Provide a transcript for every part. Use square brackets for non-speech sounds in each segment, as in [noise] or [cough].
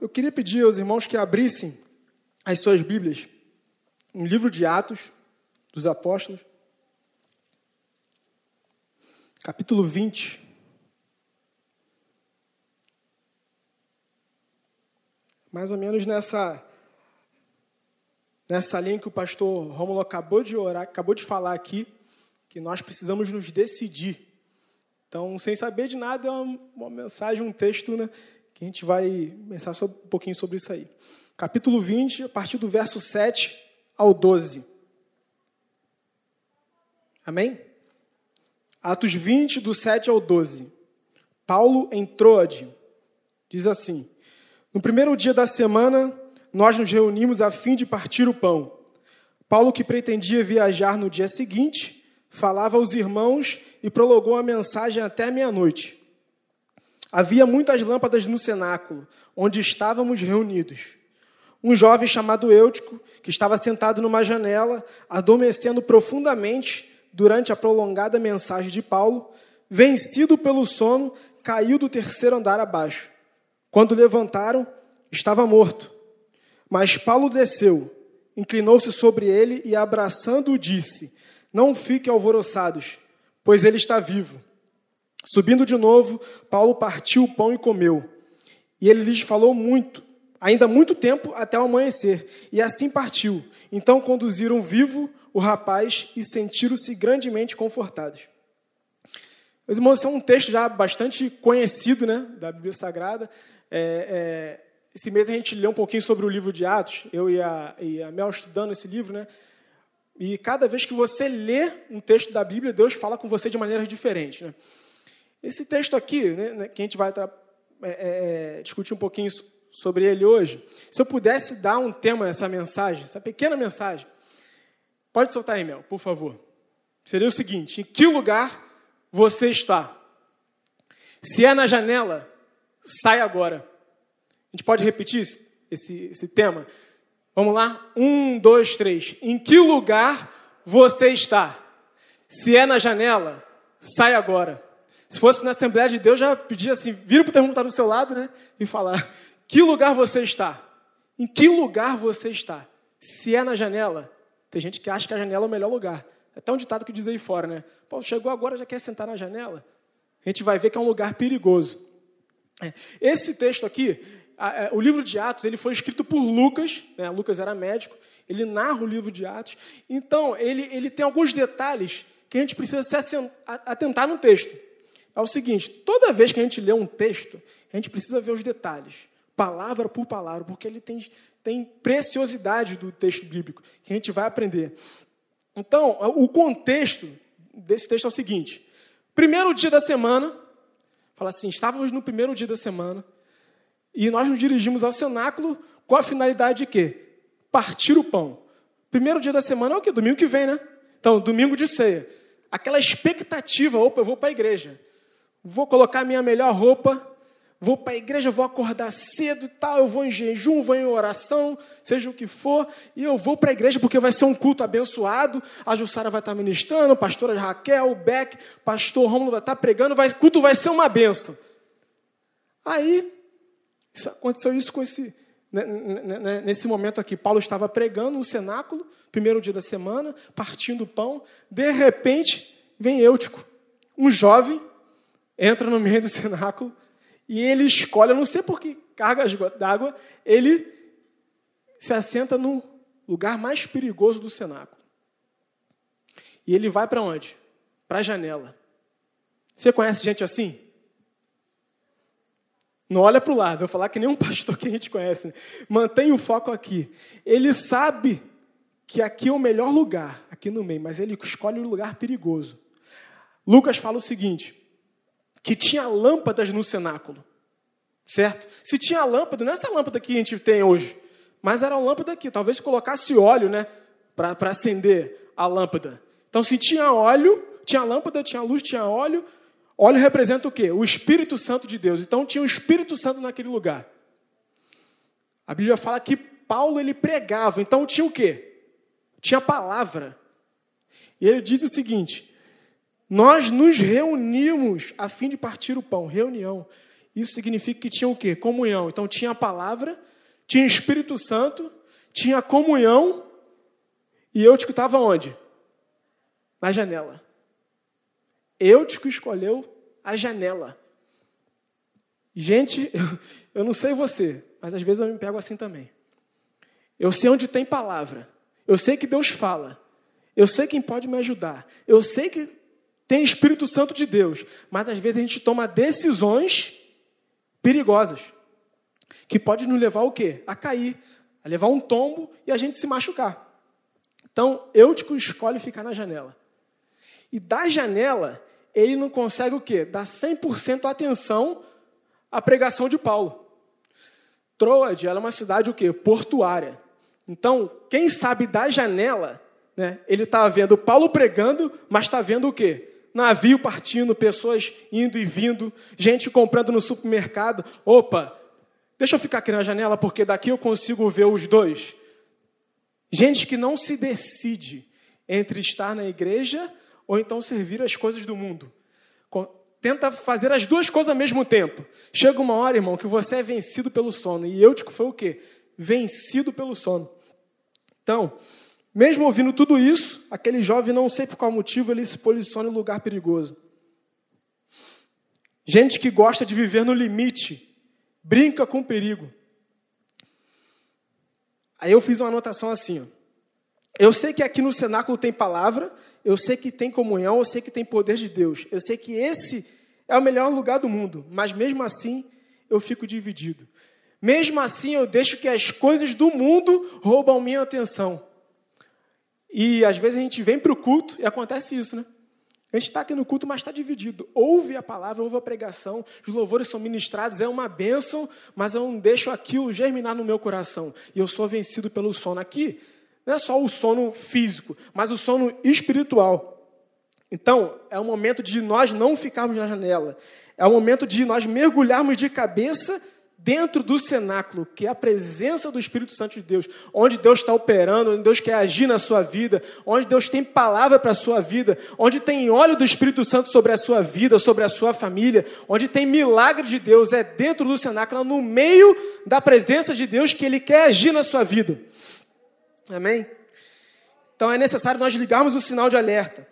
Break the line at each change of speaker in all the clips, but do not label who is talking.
eu queria pedir aos irmãos que abrissem as suas Bíblias no livro de Atos dos Apóstolos, capítulo 20. Mais ou menos nessa nessa linha que o pastor Rômulo acabou de orar, acabou de falar aqui, que nós precisamos nos decidir. Então, sem saber de nada, é uma, uma mensagem, um texto, né, que a gente vai pensar um pouquinho sobre isso aí. Capítulo 20, a partir do verso 7 ao 12. Amém? Atos 20, do 7 ao 12. Paulo em Troade diz assim: No primeiro dia da semana, nós nos reunimos a fim de partir o pão. Paulo, que pretendia viajar no dia seguinte, falava aos irmãos e prolongou a mensagem até meia-noite. Havia muitas lâmpadas no cenáculo, onde estávamos reunidos. Um jovem chamado Eutico, que estava sentado numa janela, adormecendo profundamente durante a prolongada mensagem de Paulo, vencido pelo sono, caiu do terceiro andar abaixo. Quando levantaram, estava morto. Mas Paulo desceu, inclinou-se sobre ele e, abraçando-o, disse: Não fiquem alvoroçados, pois ele está vivo. Subindo de novo, Paulo partiu o pão e comeu. E ele lhes falou muito, ainda muito tempo até o amanhecer, e assim partiu. Então conduziram vivo o rapaz e sentiram-se grandemente confortados. Meus irmãos, esse é um texto já bastante conhecido né, da Bíblia Sagrada. É, é, esse mês a gente leu um pouquinho sobre o livro de Atos, eu e a, e a Mel estudando esse livro, né? E cada vez que você lê um texto da Bíblia, Deus fala com você de maneiras diferentes. Né? Esse texto aqui, né, né que a gente vai é, é, é, discutir um pouquinho sobre ele hoje, se eu pudesse dar um tema nessa mensagem, essa pequena mensagem, pode soltar aí, Mel, por favor. Seria o seguinte: em que lugar você está? Se é na janela, sai agora. A gente pode repetir esse, esse tema? Vamos lá? Um, dois, três. Em que lugar você está? Se é na janela, sai agora. Se fosse na Assembleia de Deus, já pedia assim: vira para o termo que está do seu lado né? e falar: que lugar você está? Em que lugar você está? Se é na janela, tem gente que acha que a janela é o melhor lugar. É até um ditado que diz aí fora, né? Pô, chegou agora, já quer sentar na janela? A gente vai ver que é um lugar perigoso. É, esse texto aqui, é, o livro de Atos ele foi escrito por Lucas, né? Lucas era médico, ele narra o livro de Atos, então ele, ele tem alguns detalhes que a gente precisa se atentar no texto. É o seguinte: toda vez que a gente lê um texto, a gente precisa ver os detalhes, palavra por palavra, porque ele tem, tem preciosidade do texto bíblico, que a gente vai aprender. Então, o contexto desse texto é o seguinte: primeiro dia da semana, fala assim, estávamos no primeiro dia da semana, e nós nos dirigimos ao cenáculo com a finalidade de quê? Partir o pão. Primeiro dia da semana é o quê? Domingo que vem, né? Então, domingo de ceia. Aquela expectativa, opa, eu vou para a igreja. Vou colocar minha melhor roupa, vou para a igreja, vou acordar cedo tal, eu vou em jejum, vou em oração, seja o que for, e eu vou para a igreja porque vai ser um culto abençoado, a Jussara vai estar ministrando, a pastora Raquel, o Beck, pastor Romulo vai estar pregando, vai, o culto vai ser uma benção. Aí, isso, aconteceu isso com esse, né, né, né, nesse momento aqui. Paulo estava pregando no cenáculo, primeiro dia da semana, partindo pão. De repente, vem Eutico, um jovem, entra no meio do [laughs] cenáculo e ele escolhe, eu não sei por que cargas d'água, ele se assenta no lugar mais perigoso do cenáculo. E ele vai para onde? Para a janela. Você conhece gente assim? Não olha para o lado, vou falar que nem um [laughs] pastor que a gente conhece. Né? Mantém o foco aqui. Ele sabe que aqui é o melhor lugar, aqui no meio, mas ele escolhe o lugar perigoso. Lucas fala o seguinte: que tinha lâmpadas no cenáculo, certo? Se tinha lâmpada, não é essa lâmpada que a gente tem hoje, mas era uma lâmpada aqui. Talvez colocasse óleo, né, para acender a lâmpada. Então, se tinha óleo, tinha lâmpada, tinha luz, tinha óleo, Óleo representa o quê? O Espírito Santo de Deus. Então tinha o Espírito Santo naquele lugar. A Bíblia fala que Paulo ele pregava, então tinha o quê? Tinha palavra. E ele diz o seguinte: Nós nos reunimos a fim de partir o pão, reunião. Isso significa que tinha o quê? Comunhão. Então tinha a palavra, tinha Espírito Santo, tinha comunhão, e Eutico estava onde? Na janela. Eutico escolheu a janela. Gente, eu, [laughs] eu não sei você, mas às vezes eu me pego assim também. Eu sei onde tem palavra. Eu sei que Deus fala. Eu sei quem pode me ajudar. Eu sei que tem Espírito Santo de Deus. Mas às vezes a gente toma decisões perigosas. Que pode nos levar o quê? A cair, a levar um tombo e a gente se machucar. Então, Eutico escolhe ficar na janela. E da janela, ele não consegue o quê? Dar 100% atenção à pregação de Paulo. Troade, ela é uma cidade o quê? Portuária. Então, quem sabe da janela, né, ele está vendo Paulo pregando, mas está vendo o quê? Navio partindo, pessoas indo e vindo, gente comprando no supermercado. Opa, deixa eu ficar aqui na janela, porque daqui eu consigo ver os dois. Gente que não se decide entre estar na igreja ou então servir as coisas do mundo. Tenta fazer as duas coisas ao mesmo tempo. Chega uma hora, irmão, que você é vencido pelo sono. E Eutico foi o quê? Vencido pelo sono. Então, mesmo ouvindo tudo isso, aquele jovem, não sei por qual motivo, ele se posiciona em um lugar perigoso. Gente que gosta de viver no limite, brinca com o perigo. Aí eu fiz uma anotação assim: ó. eu sei que aqui no cenáculo tem palavra, eu sei que tem comunhão, eu sei que tem poder de Deus, eu sei que esse é o melhor lugar do mundo, mas mesmo assim eu fico dividido. Mesmo assim eu deixo que as coisas do mundo roubam minha atenção. E às vezes a gente vem para o culto e acontece isso, né? A gente está aqui no culto, mas está dividido. Ouve a palavra, ouve a pregação, os louvores são ministrados, é uma bênção, mas eu não deixo aquilo germinar no meu coração. E eu sou vencido pelo sono. Aqui, não é só o sono físico, mas o sono espiritual. Então, é o momento de nós não ficarmos na janela. É o momento de nós mergulharmos de cabeça dentro do cenáculo, que é a presença do Espírito Santo de Deus, onde Deus está operando, onde Deus quer agir na sua vida, onde Deus tem palavra para a sua vida, onde tem óleo do Espírito Santo sobre a sua vida, sobre a sua família, onde tem milagre de Deus, é dentro do cenáculo, no meio da presença de Deus que Ele quer agir na sua vida. Amém? Então é necessário nós ligarmos o sinal de alerta.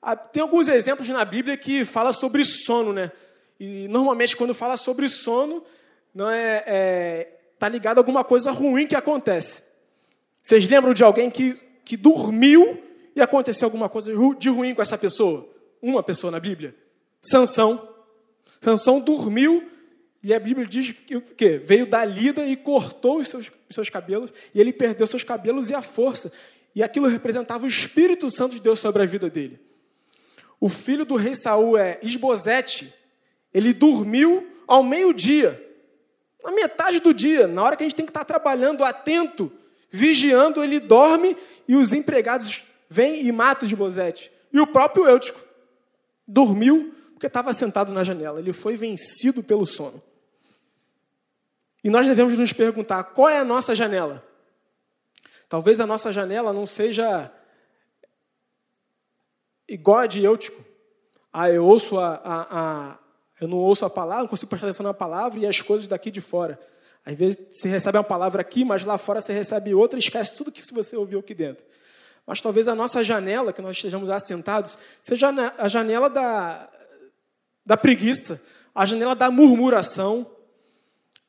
Ah, tem alguns exemplos na Bíblia que fala sobre sono, né? E normalmente quando fala sobre sono, não é, é tá ligado a alguma coisa ruim que acontece. Vocês lembram de alguém que, que dormiu e aconteceu alguma coisa de ruim com essa pessoa? Uma pessoa na Bíblia? Sansão. Sansão dormiu e a Bíblia diz que o quê? Veio da lida e cortou os seus, os seus cabelos, e ele perdeu seus cabelos e a força. E aquilo representava o Espírito Santo de Deus sobre a vida dele. O filho do rei Saul é Esbozete. Ele dormiu ao meio-dia na metade do dia, na hora que a gente tem que estar trabalhando atento, vigiando, ele dorme e os empregados vêm e matam de Bozete. E o próprio Eutico dormiu porque estava sentado na janela. Ele foi vencido pelo sono. E nós devemos nos perguntar: qual é a nossa janela? Talvez a nossa janela não seja igual a de Eutico. Ah, eu ouço a, a, a eu não ouço a palavra, não consigo prestar atenção na palavra e as coisas daqui de fora. Às vezes você recebe uma palavra aqui, mas lá fora você recebe outra e esquece tudo que você ouviu aqui dentro. Mas talvez a nossa janela, que nós estejamos assentados, seja a janela da, da preguiça, a janela da murmuração,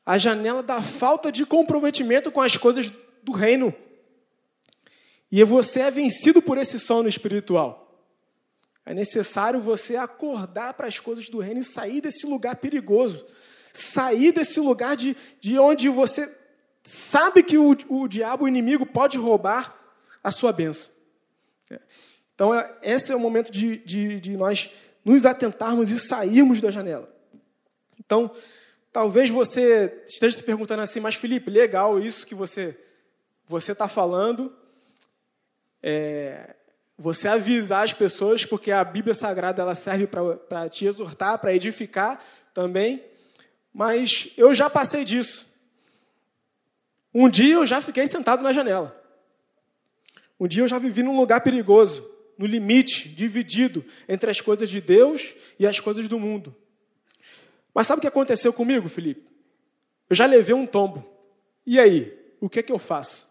a janela da falta de comprometimento com as coisas do reino. E você é vencido por esse sono espiritual. É necessário você acordar para as coisas do reino e sair desse lugar perigoso. Sair desse lugar de, de onde você sabe que o, o diabo, o inimigo, pode roubar a sua bênção. É. Então, é, esse é o momento de, de, de nós nos atentarmos e sairmos da janela. Então, talvez você esteja se perguntando assim, mas Felipe, legal isso que você você está falando, é, você avisar as pessoas, porque a Bíblia Sagrada ela serve para te exortar, para edificar também. Mas eu já passei disso. Um dia eu já fiquei sentado na janela. Um dia eu já vivi num lugar perigoso, no limite, dividido entre as coisas de Deus e as coisas do mundo. Mas sabe o que aconteceu comigo, Felipe? Eu já levei um tombo. E aí? O que é que eu faço?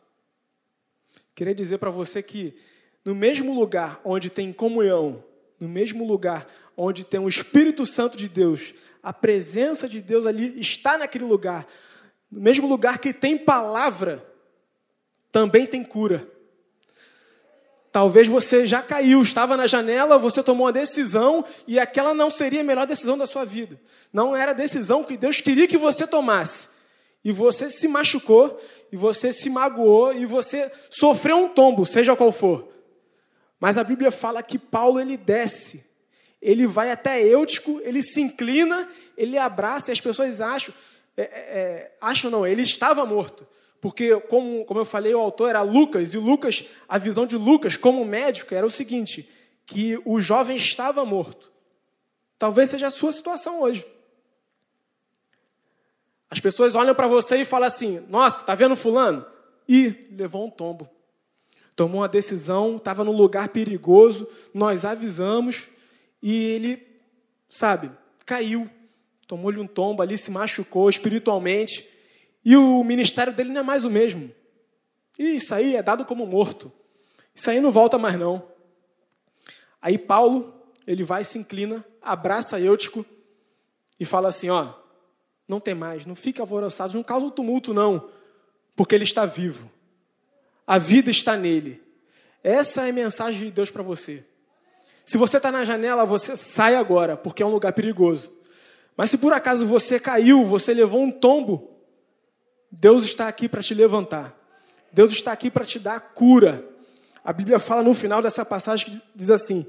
Queria dizer para você que no mesmo lugar onde tem comunhão, no mesmo lugar onde tem o Espírito Santo de Deus, a presença de Deus ali está naquele lugar. No mesmo lugar que tem palavra, também tem cura. Talvez você já caiu, estava na janela, você tomou uma decisão e aquela não seria a melhor decisão da sua vida. Não era a decisão que Deus queria que você tomasse. E você se machucou, e você se magoou, e você sofreu um tombo, seja qual for. Mas a Bíblia fala que Paulo ele desce, ele vai até Eutico, ele se inclina, ele abraça, e as pessoas acham, é, é, é acham não, ele estava morto. Porque, como, como eu falei, o autor era Lucas, e Lucas, a visão de Lucas como médico era o seguinte: que o jovem estava morto. Talvez seja a sua situação hoje. As pessoas olham para você e falam assim: Nossa, está vendo Fulano? E levou um tombo. Tomou uma decisão, estava num lugar perigoso, nós avisamos, e ele, sabe, caiu. Tomou-lhe um tombo ali, se machucou espiritualmente e o ministério dele não é mais o mesmo. E isso aí é dado como morto. Isso aí não volta mais não. Aí Paulo, ele vai, se inclina, abraça Eutico e fala assim, ó, não tem mais, não fique alvoroçado, não causa um tumulto não, porque ele está vivo. A vida está nele. Essa é a mensagem de Deus para você. Se você está na janela, você sai agora, porque é um lugar perigoso. Mas se por acaso você caiu, você levou um tombo, Deus está aqui para te levantar. Deus está aqui para te dar cura. A Bíblia fala no final dessa passagem que diz assim,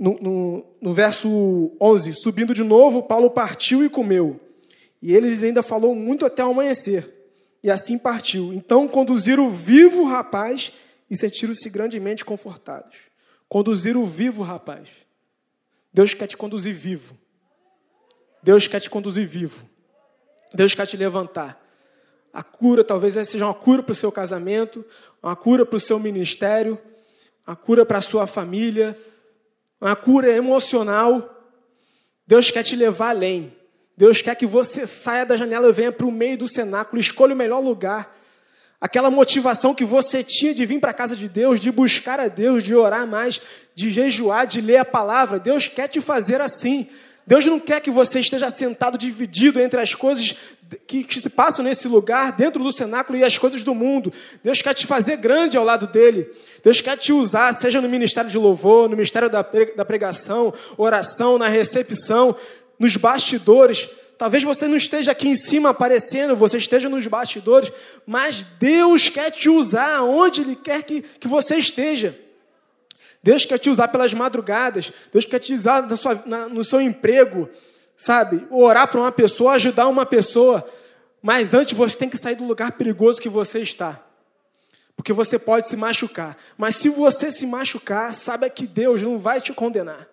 no, no, no, verso 11: Subindo de novo, Paulo partiu e comeu. E eles ainda falou muito até o amanhecer. E assim partiu. Então conduziram o vivo rapaz e sentiram-se grandemente confortados. Conduziram o vivo rapaz. Deus quer te conduzir vivo. Deus quer te conduzir vivo. Deus quer te levantar. A cura talvez seja uma cura para o seu casamento, uma cura para o seu ministério, uma cura para a sua família, uma cura emocional. Deus quer te levar além. Deus quer que você saia da janela e venha para o meio do cenáculo, escolha o melhor lugar. Aquela motivação que você tinha de vir para a casa de Deus, de buscar a Deus, de orar mais, de jejuar, de ler a palavra. Deus quer te fazer assim. Deus não quer que você esteja sentado dividido entre as coisas que, que, se passam nesse lugar, dentro do cenáculo e as coisas do mundo. Deus quer te fazer grande ao lado dele. Deus quer te usar, seja no ministério de louvor, no ministério da pregação, oração, na recepção, nos bastidores. Talvez você não esteja aqui em cima aparecendo, você esteja nos bastidores, mas Deus quer te usar onde Ele quer que, que você esteja. Deus quer te usar pelas madrugadas, Deus quer te usar na sua, na, no seu emprego, sabe? Orar para uma pessoa, ajudar uma pessoa. Mas antes você tem que sair do lugar perigoso que você está. Porque você pode se machucar. Mas se você se machucar, saiba que Deus não vai te condenar.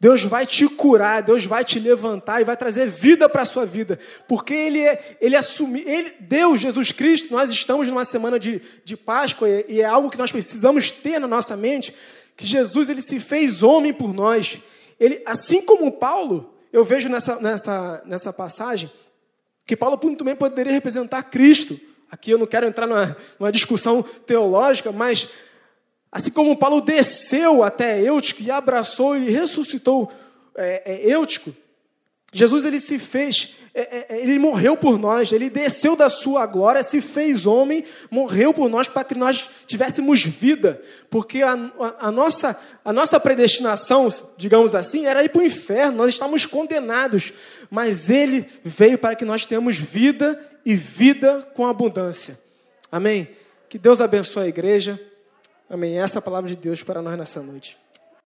Deus vai te curar, Deus vai te levantar e vai trazer vida para a sua vida. Porque Ele é, Ele assumiu, ele, Deus, Jesus Cristo, nós estamos numa semana de, de Páscoa e, é algo que nós precisamos ter na nossa mente que Jesus ele se fez homem por nós. Ele, assim como Paulo, eu vejo nessa, nessa, nessa passagem que Paulo bem poderia representar Cristo. Aqui eu não quero entrar numa, numa discussão teológica, mas assim como Paulo desceu até Eutico e abraçou e ressuscitou é, é, Eutico, Jesus ele se fez, é, é, é, ele morreu por nós, ele desceu da sua glória, se fez homem, morreu por nós para que nós tivéssemos vida, porque a, a, a, nossa, a nossa predestinação, digamos assim, era ir para o inferno, nós estávamos condenados, mas ele veio para que nós tenhamos vida e vida com abundância. Amém? Que Deus abençoe a igreja. Amém. Essa é a palavra de Deus para nós nessa noite.